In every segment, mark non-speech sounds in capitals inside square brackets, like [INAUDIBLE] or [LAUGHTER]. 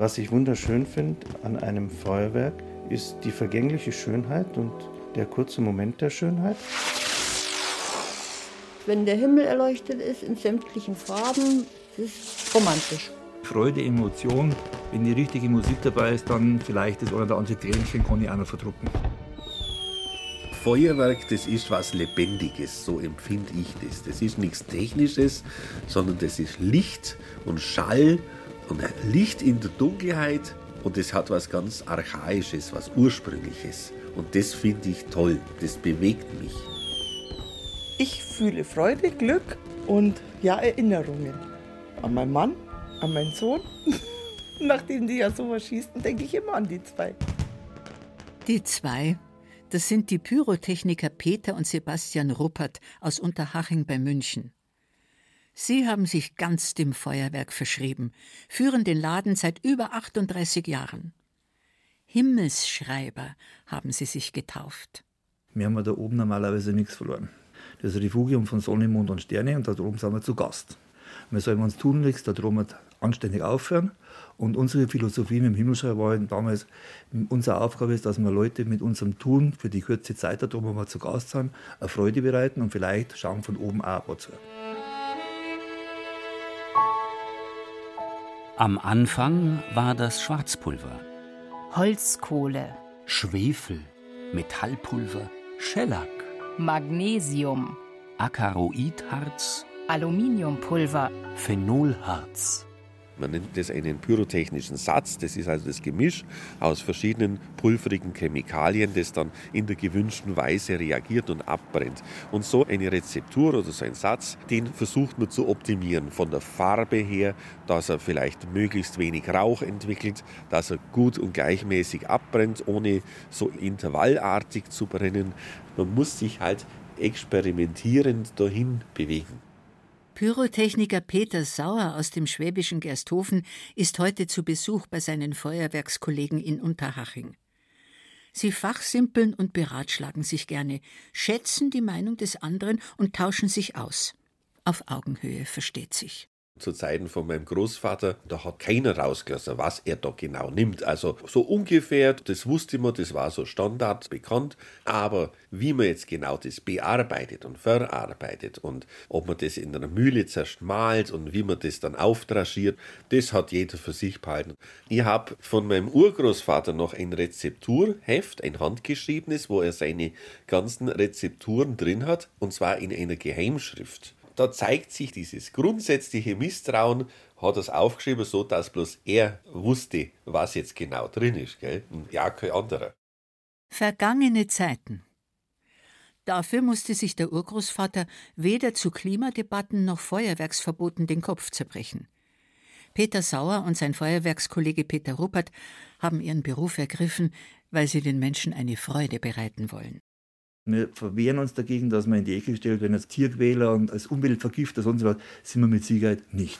Was ich wunderschön finde an einem Feuerwerk, ist die vergängliche Schönheit und der kurze Moment der Schönheit. Wenn der Himmel erleuchtet ist in sämtlichen Farben, ist es romantisch. Freude, Emotion. Wenn die richtige Musik dabei ist, dann vielleicht das oder andere Tränchen kann ich auch noch verdrucken. Feuerwerk, das ist was Lebendiges, so empfinde ich das. Das ist nichts Technisches, sondern das ist Licht und Schall und Licht in der Dunkelheit und das hat was ganz Archaisches, was Ursprüngliches. Und das finde ich toll, das bewegt mich. Ich fühle Freude, Glück und ja, Erinnerungen an meinen Mann, an meinen Sohn. [LAUGHS] Nachdem die ja sowas schießen, denke ich immer an die zwei. Die zwei, das sind die Pyrotechniker Peter und Sebastian Ruppert aus Unterhaching bei München. Sie haben sich ganz dem Feuerwerk verschrieben, führen den Laden seit über 38 Jahren. Himmelsschreiber haben sie sich getauft. Wir haben da oben normalerweise nichts verloren. Das Refugium von Sonne, Mond und Sterne und da oben sind wir zu Gast. Wir sollen uns tun nichts, da wir anständig aufhören. Und unsere Philosophie mit dem Himmelschreiber war damals, unsere Aufgabe ist, dass wir Leute mit unserem Tun für die kurze Zeit, da droben wir zu Gast sind, eine Freude bereiten und vielleicht schauen von oben auch was Am Anfang war das Schwarzpulver. Holzkohle. Schwefel, Metallpulver, Schellack. Magnesium. Akaroidharz. Aluminiumpulver. Phenolharz. Man nennt das einen pyrotechnischen Satz. Das ist also das Gemisch aus verschiedenen pulverigen Chemikalien, das dann in der gewünschten Weise reagiert und abbrennt. Und so eine Rezeptur oder so ein Satz, den versucht man zu optimieren. Von der Farbe her, dass er vielleicht möglichst wenig Rauch entwickelt, dass er gut und gleichmäßig abbrennt, ohne so intervallartig zu brennen. Man muss sich halt experimentierend dahin bewegen. Pyrotechniker Peter Sauer aus dem schwäbischen Gersthofen ist heute zu Besuch bei seinen Feuerwerkskollegen in Unterhaching. Sie fachsimpeln und beratschlagen sich gerne, schätzen die Meinung des anderen und tauschen sich aus. Auf Augenhöhe versteht sich zu Zeiten von meinem Großvater, da hat keiner rausgelassen, was er da genau nimmt. Also so ungefähr, das wusste man, das war so Standard bekannt. Aber wie man jetzt genau das bearbeitet und verarbeitet und ob man das in einer Mühle zerschmalt und wie man das dann aufdraschiert, das hat jeder für sich behalten. Ich habe von meinem Urgroßvater noch ein Rezepturheft, ein handgeschriebenes, wo er seine ganzen Rezepturen drin hat, und zwar in einer Geheimschrift da zeigt sich dieses grundsätzliche Misstrauen, hat es aufgeschrieben, so dass bloß er wusste, was jetzt genau drin ist, gell? Ja, kein anderer. Vergangene Zeiten. Dafür musste sich der Urgroßvater weder zu Klimadebatten noch Feuerwerksverboten den Kopf zerbrechen. Peter Sauer und sein Feuerwerkskollege Peter Ruppert haben ihren Beruf ergriffen, weil sie den Menschen eine Freude bereiten wollen. Wir verwehren uns dagegen, dass man in die Ecke stellt, wenn als Tierquäler und als Umweltvergifter sonst was, sind wir mit Sicherheit nicht.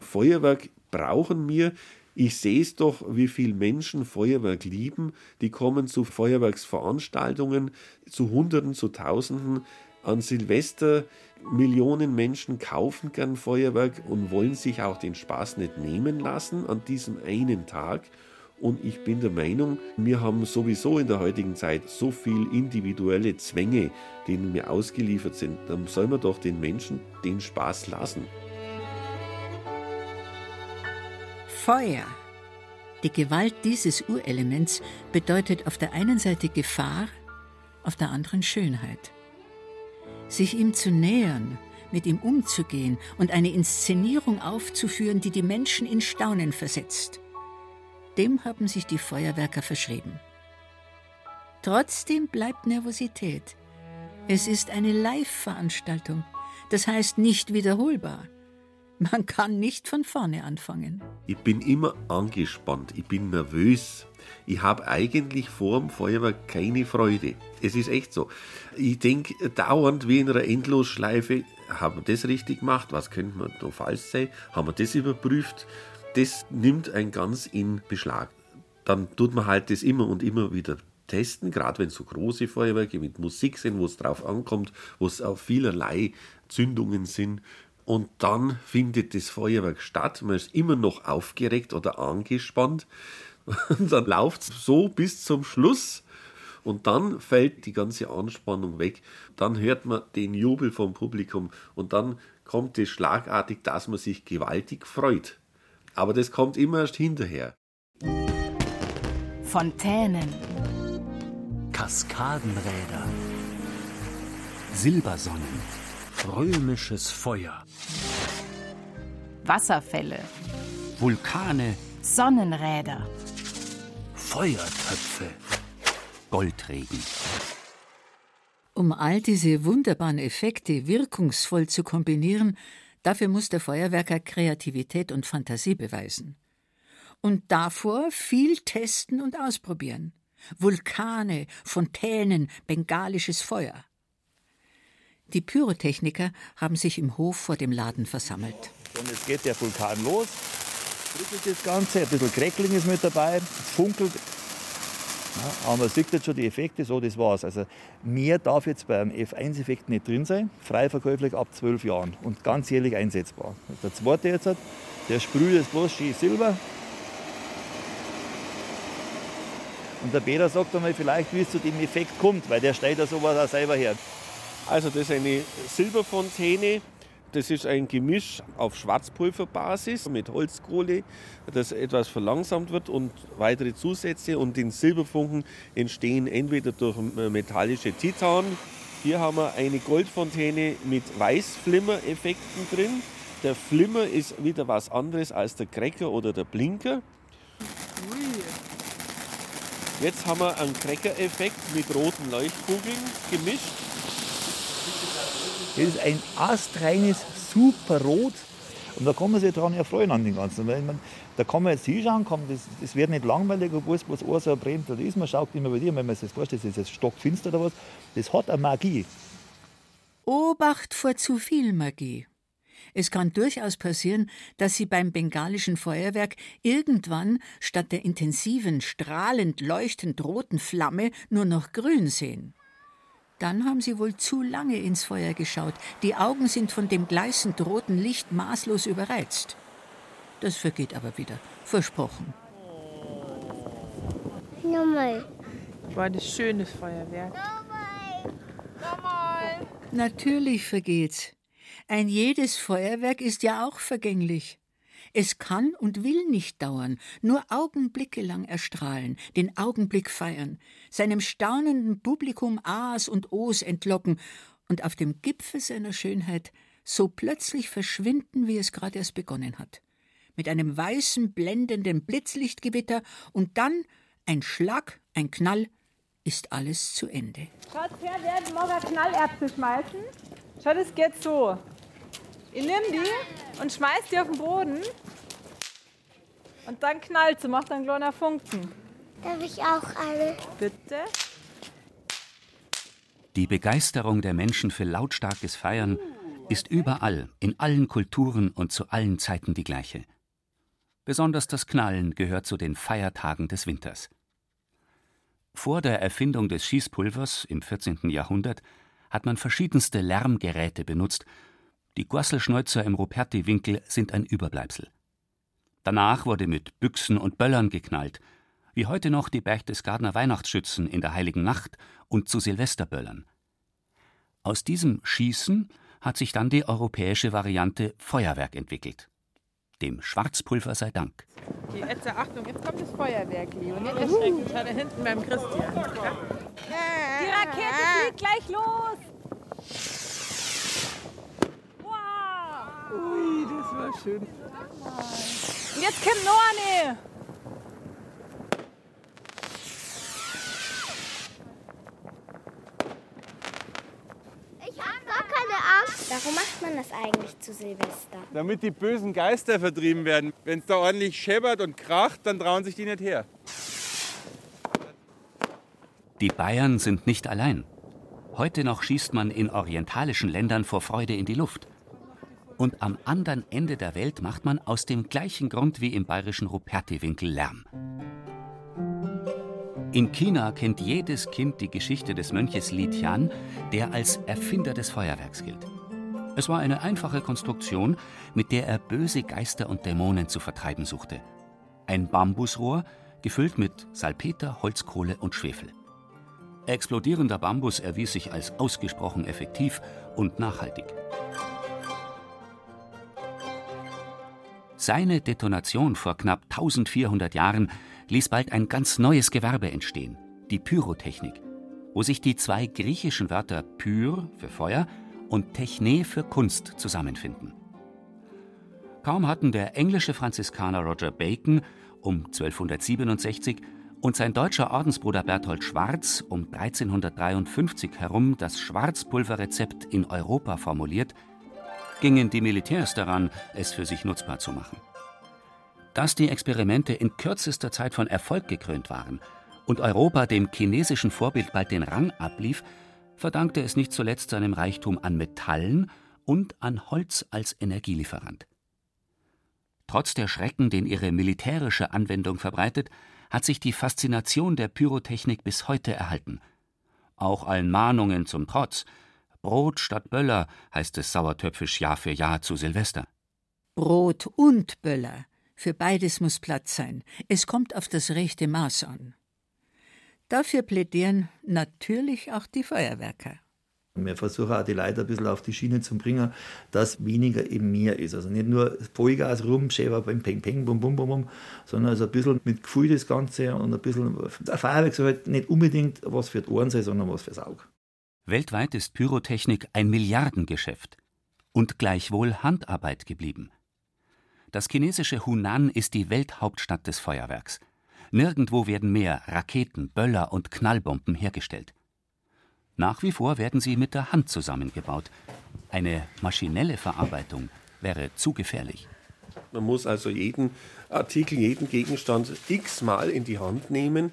Feuerwerk brauchen wir. Ich sehe es doch, wie viele Menschen Feuerwerk lieben. Die kommen zu Feuerwerksveranstaltungen, zu Hunderten, zu Tausenden. An Silvester Millionen Menschen kaufen gern Feuerwerk und wollen sich auch den Spaß nicht nehmen lassen an diesem einen Tag. Und ich bin der Meinung, wir haben sowieso in der heutigen Zeit so viel individuelle Zwänge, denen wir ausgeliefert sind. Dann soll man doch den Menschen den Spaß lassen. Feuer. Die Gewalt dieses Urelements bedeutet auf der einen Seite Gefahr, auf der anderen Schönheit. Sich ihm zu nähern, mit ihm umzugehen und eine Inszenierung aufzuführen, die die Menschen in Staunen versetzt – dem haben sich die Feuerwerker verschrieben. Trotzdem bleibt Nervosität. Es ist eine Live-Veranstaltung, das heißt nicht wiederholbar. Man kann nicht von vorne anfangen. Ich bin immer angespannt, ich bin nervös. Ich habe eigentlich vor dem Feuerwerk keine Freude. Es ist echt so. Ich denke dauernd wie in einer Endlosschleife, haben wir das richtig gemacht? Was könnte man da falsch sein? Haben wir das überprüft? Das nimmt ein ganz in Beschlag. Dann tut man halt das immer und immer wieder testen, gerade wenn so große Feuerwerke mit Musik sind, wo es drauf ankommt, wo es auf vielerlei Zündungen sind. Und dann findet das Feuerwerk statt. Man ist immer noch aufgeregt oder angespannt. [LAUGHS] Und dann läuft es so bis zum Schluss. Und dann fällt die ganze Anspannung weg. Dann hört man den Jubel vom Publikum. Und dann kommt es schlagartig, dass man sich gewaltig freut. Aber das kommt immer erst hinterher. Fontänen, Kaskadenräder, Silbersonnen, römisches Feuer, Wasserfälle, Vulkane, Sonnenräder, Feuertöpfe, Goldregen. Um all diese wunderbaren Effekte wirkungsvoll zu kombinieren, dafür muss der Feuerwerker Kreativität und Fantasie beweisen. Und davor viel testen und ausprobieren. Vulkane, Fontänen, bengalisches Feuer. Die Pyrotechniker haben sich im Hof vor dem Laden versammelt. Und jetzt geht der Vulkan los, rüttelt das Ganze, ein bisschen Crackling ist mit dabei, funkelt. Ja, aber man sieht jetzt schon die Effekte, so das war's. Also mehr darf jetzt beim F1-Effekt nicht drin sein, frei verkäuflich ab 12 Jahren und ganzjährig einsetzbar. Der zweite jetzt, der sprüht jetzt bloß schön Silber. Und der Peter sagt einmal vielleicht, wie es zu dem Effekt kommt, weil der stellt ja sowas auch selber her. Also das ist eine Silberfontäne. Das ist ein Gemisch auf Schwarzpulverbasis mit Holzkohle, das etwas verlangsamt wird und weitere Zusätze. Und den Silberfunken entstehen entweder durch metallische Titan. Hier haben wir eine Goldfontäne mit Weißflimmer-Effekten drin. Der Flimmer ist wieder was anderes als der Cracker oder der Blinker. Jetzt haben wir einen Cracker-Effekt mit roten Leuchtkugeln gemischt. Das ist ein astreines, super Rot. Und da kann man sich daran erfreuen an den Ganzen. Weil man, da kann man jetzt hinschauen, kann, das, das wird nicht langweilig, obwohl es so brennt oder ist. Man schaut immer bei dir, wenn man sich das vorstellt, das ist jetzt stockfinster oder was. Das hat eine Magie. Obacht vor zu viel Magie. Es kann durchaus passieren, dass Sie beim bengalischen Feuerwerk irgendwann statt der intensiven, strahlend leuchtend roten Flamme nur noch grün sehen. Dann haben Sie wohl zu lange ins Feuer geschaut. Die Augen sind von dem gleißend roten Licht maßlos überreizt. Das vergeht aber wieder. Versprochen. Nochmal. War das schönes Feuerwerk. Natürlich vergeht's. Ein jedes Feuerwerk ist ja auch vergänglich. Es kann und will nicht dauern, nur Augenblicke lang erstrahlen, den Augenblick feiern, seinem staunenden Publikum A's und O's entlocken und auf dem Gipfel seiner Schönheit so plötzlich verschwinden, wie es gerade erst begonnen hat. Mit einem weißen, blendenden Blitzlichtgewitter und dann ein Schlag, ein Knall, ist alles zu Ende. Schaut her, werden morgen Knallerbsen schmeißen. Schaut, es geht so. Ich nehme die und schmeiß die auf den Boden. Und dann knallt sie, macht einen kleiner Funken. Darf ich auch eine? Bitte? Die Begeisterung der Menschen für lautstarkes Feiern ist überall, in allen Kulturen und zu allen Zeiten die gleiche. Besonders das Knallen gehört zu den Feiertagen des Winters. Vor der Erfindung des Schießpulvers im 14. Jahrhundert hat man verschiedenste Lärmgeräte benutzt. Die Gosselschneuzer im Ruperti-Winkel sind ein Überbleibsel. Danach wurde mit Büchsen und Böllern geknallt, wie heute noch die Berchtesgadener Weihnachtsschützen in der Heiligen Nacht und zu Silvesterböllern. Aus diesem Schießen hat sich dann die europäische Variante Feuerwerk entwickelt. Dem Schwarzpulver sei Dank. Okay, jetzt Achtung, jetzt kommt das Feuerwerk, Leo. Nicht erschrecken, schau da hinten beim Christian. Die Rakete fliegt gleich los. Wow. Ui, das war schön. Und jetzt kommt noch eine. Ich hab gar keine Angst. Warum macht man das eigentlich zu Silvester? Damit die bösen Geister vertrieben werden. Wenn es da ordentlich scheppert und kracht, dann trauen sich die nicht her. Die Bayern sind nicht allein. Heute noch schießt man in orientalischen Ländern vor Freude in die Luft. Und am anderen Ende der Welt macht man aus dem gleichen Grund wie im bayerischen Ruperti-Winkel Lärm. In China kennt jedes Kind die Geschichte des Mönches Li Tian, der als Erfinder des Feuerwerks gilt. Es war eine einfache Konstruktion, mit der er böse Geister und Dämonen zu vertreiben suchte. Ein Bambusrohr, gefüllt mit Salpeter, Holzkohle und Schwefel. Explodierender Bambus erwies sich als ausgesprochen effektiv und nachhaltig. Seine Detonation vor knapp 1400 Jahren ließ bald ein ganz neues Gewerbe entstehen, die Pyrotechnik, wo sich die zwei griechischen Wörter Pyr für Feuer und Techne für Kunst zusammenfinden. Kaum hatten der englische Franziskaner Roger Bacon um 1267 und sein deutscher Ordensbruder Berthold Schwarz um 1353 herum das Schwarzpulverrezept in Europa formuliert, gingen die Militärs daran, es für sich nutzbar zu machen. Dass die Experimente in kürzester Zeit von Erfolg gekrönt waren und Europa dem chinesischen Vorbild bald den Rang ablief, verdankte es nicht zuletzt seinem Reichtum an Metallen und an Holz als Energielieferant. Trotz der Schrecken, den ihre militärische Anwendung verbreitet, hat sich die Faszination der Pyrotechnik bis heute erhalten. Auch allen Mahnungen zum Trotz. Brot statt Böller heißt es sauertöpfisch Jahr für Jahr zu Silvester. Brot und Böller. Für beides muss Platz sein. Es kommt auf das rechte Maß an. Dafür plädieren natürlich auch die Feuerwerker. Wir versuchen auch die Leute ein bisschen auf die Schiene zu bringen, dass weniger eben mehr ist. Also nicht nur Vollgas rum, schäfer beim Peng Peng, bum bum bum bum, sondern also ein bisschen mit Gefühl das Ganze und ein bisschen, der Feuerwerk soll halt nicht unbedingt was für die Ohren sein, sondern was fürs Auge. Weltweit ist Pyrotechnik ein Milliardengeschäft und gleichwohl Handarbeit geblieben. Das chinesische Hunan ist die Welthauptstadt des Feuerwerks. Nirgendwo werden mehr Raketen, Böller und Knallbomben hergestellt. Nach wie vor werden sie mit der Hand zusammengebaut. Eine maschinelle Verarbeitung wäre zu gefährlich. Man muss also jeden Artikel, jeden Gegenstand x-mal in die Hand nehmen,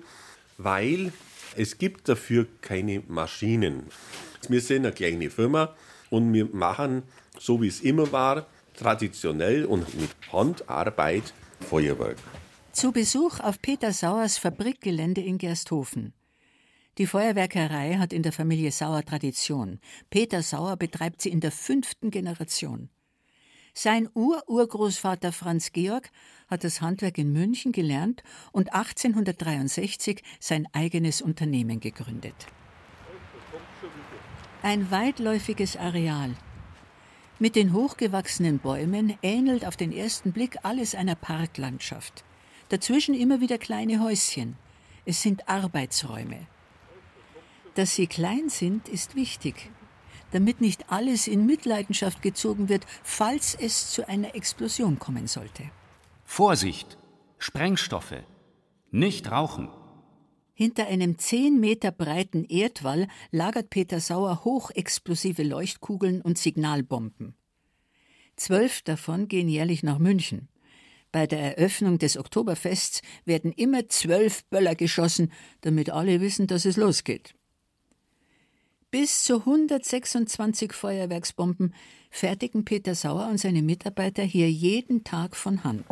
weil es gibt dafür keine Maschinen. Wir sind eine kleine Firma und wir machen, so wie es immer war, traditionell und mit Handarbeit Feuerwerk. Zu Besuch auf Peter Sauers Fabrikgelände in Gersthofen. Die Feuerwerkerei hat in der Familie Sauer Tradition. Peter Sauer betreibt sie in der fünften Generation. Sein Ururgroßvater Franz Georg hat das Handwerk in München gelernt und 1863 sein eigenes Unternehmen gegründet. Ein weitläufiges Areal. Mit den hochgewachsenen Bäumen ähnelt auf den ersten Blick alles einer Parklandschaft. Dazwischen immer wieder kleine Häuschen. Es sind Arbeitsräume. Dass sie klein sind, ist wichtig, damit nicht alles in Mitleidenschaft gezogen wird, falls es zu einer Explosion kommen sollte. Vorsicht! Sprengstoffe! Nicht rauchen! Hinter einem zehn Meter breiten Erdwall lagert Peter Sauer hochexplosive Leuchtkugeln und Signalbomben. Zwölf davon gehen jährlich nach München. Bei der Eröffnung des Oktoberfests werden immer zwölf Böller geschossen, damit alle wissen, dass es losgeht. Bis zu 126 Feuerwerksbomben fertigen Peter Sauer und seine Mitarbeiter hier jeden Tag von Hand.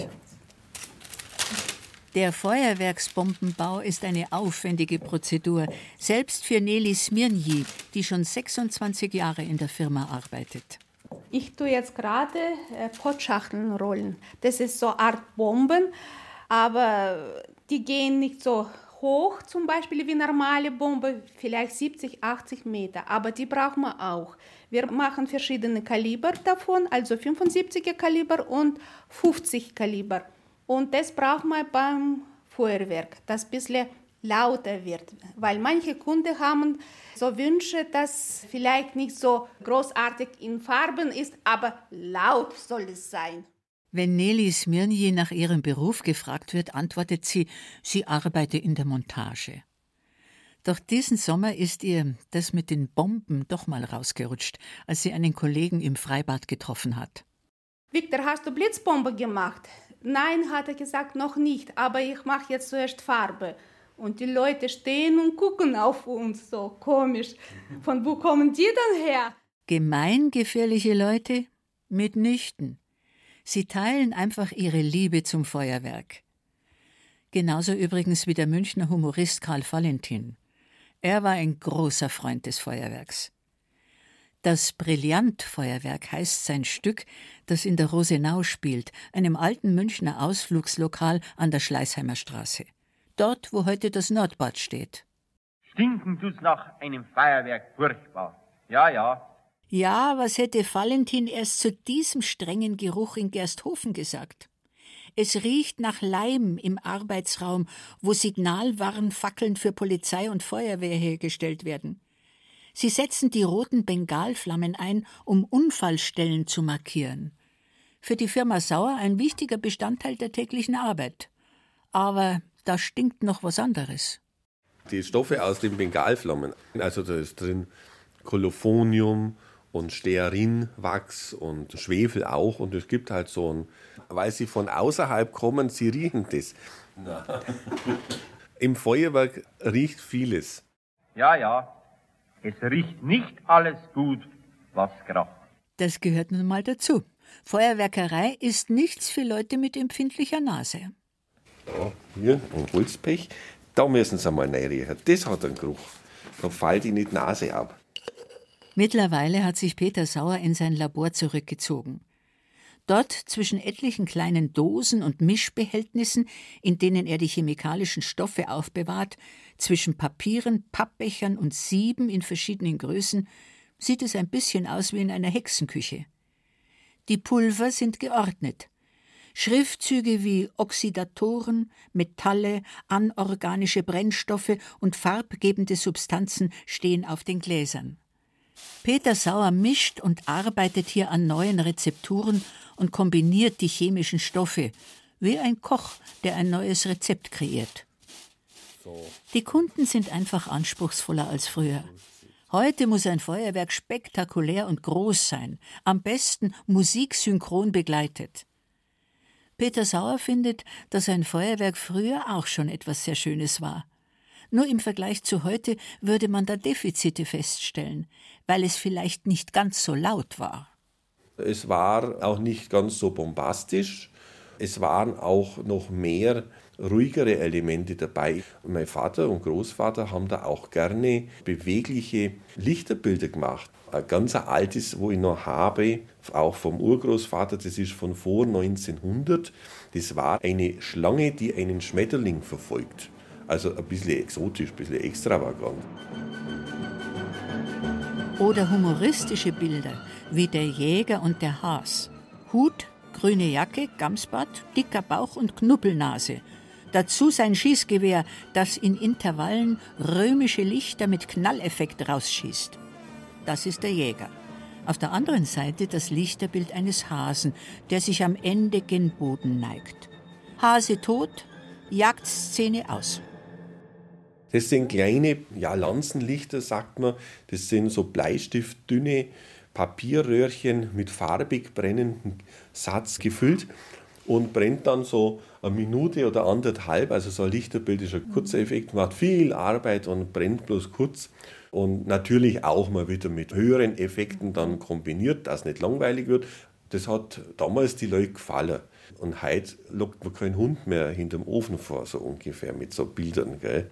Der Feuerwerksbombenbau ist eine aufwendige Prozedur, selbst für Nelly Smirnji, die schon 26 Jahre in der Firma arbeitet. Ich tue jetzt gerade äh, Potschachteln rollen. Das ist so eine Art Bomben, aber die gehen nicht so hoch, zum Beispiel wie normale Bombe, vielleicht 70, 80 Meter, aber die brauchen wir auch. Wir machen verschiedene Kaliber davon, also 75er Kaliber und 50 Kaliber. Und das braucht man beim Feuerwerk, das bisschen lauter wird, weil manche Kunden haben so Wünsche, dass vielleicht nicht so großartig in Farben ist, aber laut soll es sein. Wenn Nelly Smirnji nach ihrem Beruf gefragt wird, antwortet sie, sie arbeite in der Montage. Doch diesen Sommer ist ihr das mit den Bomben doch mal rausgerutscht, als sie einen Kollegen im Freibad getroffen hat. Victor, hast du Blitzbombe gemacht? Nein, hat er gesagt, noch nicht, aber ich mache jetzt zuerst Farbe. Und die Leute stehen und gucken auf uns so komisch. Von wo kommen die denn her? Gemeingefährliche Leute? Mitnichten. Sie teilen einfach ihre Liebe zum Feuerwerk. Genauso übrigens wie der Münchner Humorist Karl Valentin. Er war ein großer Freund des Feuerwerks. Das Brillantfeuerwerk heißt sein Stück, das in der Rosenau spielt, einem alten Münchner Ausflugslokal an der Schleißheimer Straße. Dort, wo heute das Nordbad steht. Stinken tut's nach einem Feuerwerk furchtbar. Ja, ja. Ja, was hätte Valentin erst zu diesem strengen Geruch in Gersthofen gesagt? Es riecht nach Leim im Arbeitsraum, wo Signalwarnfackeln für Polizei und Feuerwehr hergestellt werden. Sie setzen die roten Bengalflammen ein, um Unfallstellen zu markieren. Für die Firma Sauer ein wichtiger Bestandteil der täglichen Arbeit. Aber da stinkt noch was anderes. Die Stoffe aus den Bengalflammen, also da ist drin Kolophonium und Stearinwachs und Schwefel auch und es gibt halt so ein, weil sie von außerhalb kommen, sie riechen das. [LAUGHS] Im Feuerwerk riecht vieles. Ja, ja. Es riecht nicht alles gut, was kracht. Das gehört nun mal dazu. Feuerwerkerei ist nichts für Leute mit empfindlicher Nase. Ja, hier ein Holzpech, da müssen sie mal reinriechen. Das hat einen Geruch. Da fällt ihnen die Nase ab. Mittlerweile hat sich Peter Sauer in sein Labor zurückgezogen. Dort zwischen etlichen kleinen Dosen und Mischbehältnissen, in denen er die chemikalischen Stoffe aufbewahrt, zwischen Papieren, Pappbechern und Sieben in verschiedenen Größen, sieht es ein bisschen aus wie in einer Hexenküche. Die Pulver sind geordnet. Schriftzüge wie Oxidatoren, Metalle, anorganische Brennstoffe und farbgebende Substanzen stehen auf den Gläsern. Peter Sauer mischt und arbeitet hier an neuen Rezepturen und kombiniert die chemischen Stoffe, wie ein Koch, der ein neues Rezept kreiert. Die Kunden sind einfach anspruchsvoller als früher. Heute muss ein Feuerwerk spektakulär und groß sein, am besten musiksynchron begleitet. Peter Sauer findet, dass ein Feuerwerk früher auch schon etwas sehr Schönes war. Nur im Vergleich zu heute würde man da Defizite feststellen, weil es vielleicht nicht ganz so laut war. Es war auch nicht ganz so bombastisch. Es waren auch noch mehr ruhigere Elemente dabei. Mein Vater und Großvater haben da auch gerne bewegliche Lichterbilder gemacht. Ein ganz altes, wo ich noch habe, auch vom Urgroßvater, das ist von vor 1900. Das war eine Schlange, die einen Schmetterling verfolgt. Also ein bisschen exotisch, ein bisschen extravagant. Oder humoristische Bilder wie der Jäger und der Has. Hut, grüne Jacke, Gamsbart, dicker Bauch und Knuppelnase. Dazu sein Schießgewehr, das in Intervallen römische Lichter mit Knalleffekt rausschießt. Das ist der Jäger. Auf der anderen Seite das Lichterbild eines Hasen, der sich am Ende gen Boden neigt. Hase tot, Jagdszene aus. Das sind kleine ja, Lanzenlichter, sagt man. Das sind so bleistiftdünne Papierröhrchen mit farbig brennendem Satz gefüllt und brennt dann so eine Minute oder anderthalb. Also so ein Lichterbild ist ein kurzer Effekt, macht viel Arbeit und brennt bloß kurz. Und natürlich auch mal wieder mit höheren Effekten dann kombiniert, dass es nicht langweilig wird. Das hat damals die Leute gefallen. Und heute lockt man keinen Hund mehr hinterm Ofen vor, so ungefähr mit so Bildern. Gell?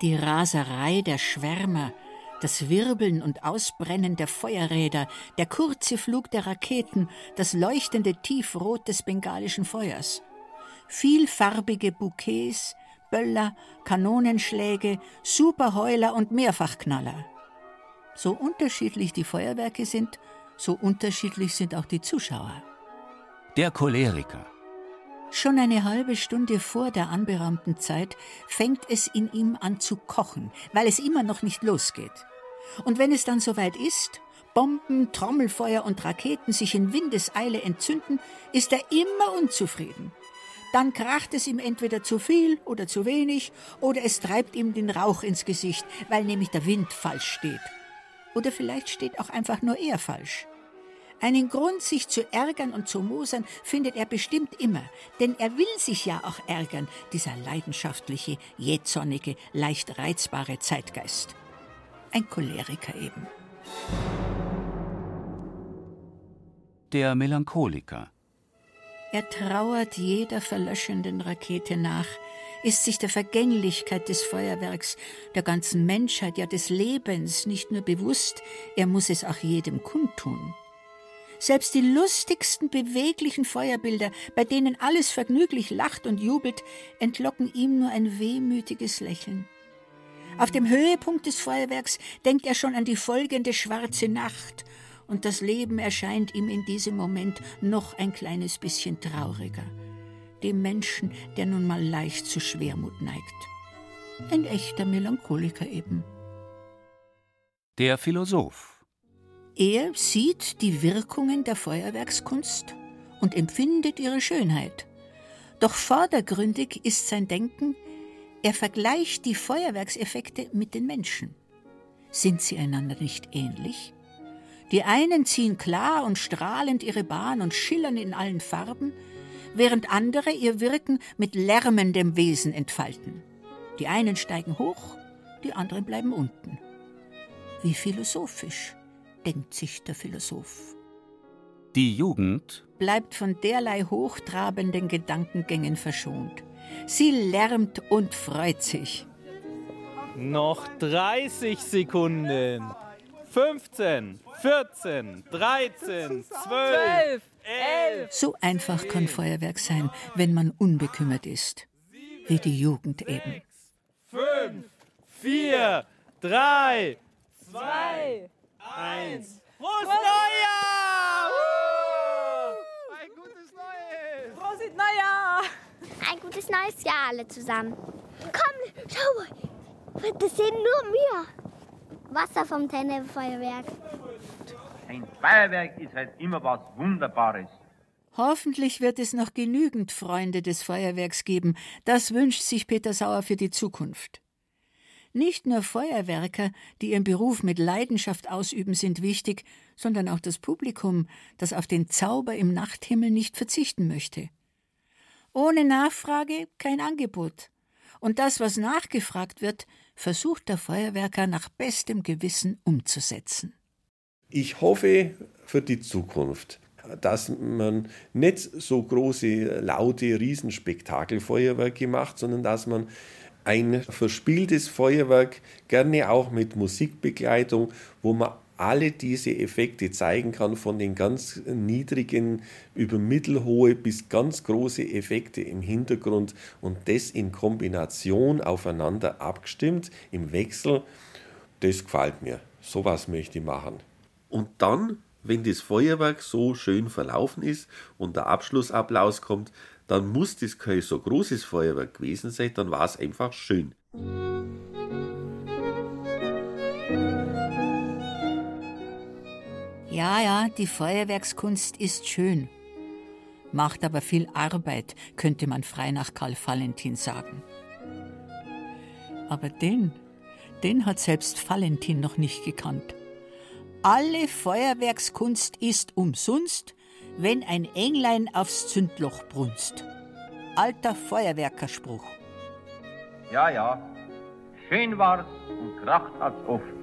Die Raserei der Schwärmer, das Wirbeln und Ausbrennen der Feuerräder, der kurze Flug der Raketen, das leuchtende Tiefrot des bengalischen Feuers. Vielfarbige Bouquets, Böller, Kanonenschläge, Superheuler und Mehrfachknaller. So unterschiedlich die Feuerwerke sind, so unterschiedlich sind auch die Zuschauer. Der Choleriker. Schon eine halbe Stunde vor der anberaumten Zeit fängt es in ihm an zu kochen, weil es immer noch nicht losgeht. Und wenn es dann soweit ist, Bomben, Trommelfeuer und Raketen sich in Windeseile entzünden, ist er immer unzufrieden. Dann kracht es ihm entweder zu viel oder zu wenig, oder es treibt ihm den Rauch ins Gesicht, weil nämlich der Wind falsch steht. Oder vielleicht steht auch einfach nur er falsch. Einen Grund, sich zu ärgern und zu mosern, findet er bestimmt immer, denn er will sich ja auch ärgern, dieser leidenschaftliche, jähzornige, leicht reizbare Zeitgeist. Ein Choleriker eben. Der Melancholiker. Er trauert jeder verlöschenden Rakete nach, ist sich der Vergänglichkeit des Feuerwerks, der ganzen Menschheit, ja des Lebens nicht nur bewusst, er muss es auch jedem kundtun. Selbst die lustigsten, beweglichen Feuerbilder, bei denen alles vergnüglich lacht und jubelt, entlocken ihm nur ein wehmütiges Lächeln. Auf dem Höhepunkt des Feuerwerks denkt er schon an die folgende schwarze Nacht, und das Leben erscheint ihm in diesem Moment noch ein kleines bisschen trauriger. Dem Menschen, der nun mal leicht zu Schwermut neigt. Ein echter Melancholiker eben. Der Philosoph er sieht die Wirkungen der Feuerwerkskunst und empfindet ihre Schönheit. Doch vordergründig ist sein Denken, er vergleicht die Feuerwerkseffekte mit den Menschen. Sind sie einander nicht ähnlich? Die einen ziehen klar und strahlend ihre Bahn und schillern in allen Farben, während andere ihr Wirken mit lärmendem Wesen entfalten. Die einen steigen hoch, die anderen bleiben unten. Wie philosophisch denkt sich der Philosoph. Die Jugend bleibt von derlei hochtrabenden Gedankengängen verschont. Sie lärmt und freut sich. Noch 30 Sekunden. 15, 14, 13, 12, 11. So einfach kann Feuerwerk sein, wenn man unbekümmert ist. Wie die Jugend eben. 5, 4, 3, 2, eins. Prost Neujahr! Ein gutes Neues! Prost Neujahr! Ein gutes neues Jahr alle zusammen. Komm, schau mal. Das sind nur wir. Wasser vom Tennefeuerwerk. Ein Feuerwerk ist halt immer was Wunderbares. Hoffentlich wird es noch genügend Freunde des Feuerwerks geben. Das wünscht sich Peter Sauer für die Zukunft. Nicht nur Feuerwerker, die ihren Beruf mit Leidenschaft ausüben, sind wichtig, sondern auch das Publikum, das auf den Zauber im Nachthimmel nicht verzichten möchte. Ohne Nachfrage kein Angebot. Und das, was nachgefragt wird, versucht der Feuerwerker nach bestem Gewissen umzusetzen. Ich hoffe für die Zukunft, dass man nicht so große, laute Riesenspektakelfeuerwerke macht, sondern dass man ein verspieltes Feuerwerk, gerne auch mit Musikbegleitung, wo man alle diese Effekte zeigen kann, von den ganz niedrigen über mittelhohe bis ganz große Effekte im Hintergrund und das in Kombination aufeinander abgestimmt, im Wechsel, das gefällt mir. Sowas möchte ich machen. Und dann, wenn das Feuerwerk so schön verlaufen ist und der Abschlussapplaus kommt, dann muss das kein so großes Feuerwerk gewesen sein, dann war es einfach schön. Ja, ja, die Feuerwerkskunst ist schön, macht aber viel Arbeit, könnte man frei nach Karl Valentin sagen. Aber den, den hat selbst Valentin noch nicht gekannt. Alle Feuerwerkskunst ist umsonst, wenn ein Englein aufs Zündloch brunst. Alter Feuerwerkerspruch. Ja, ja, schön war's und kracht hat's oft.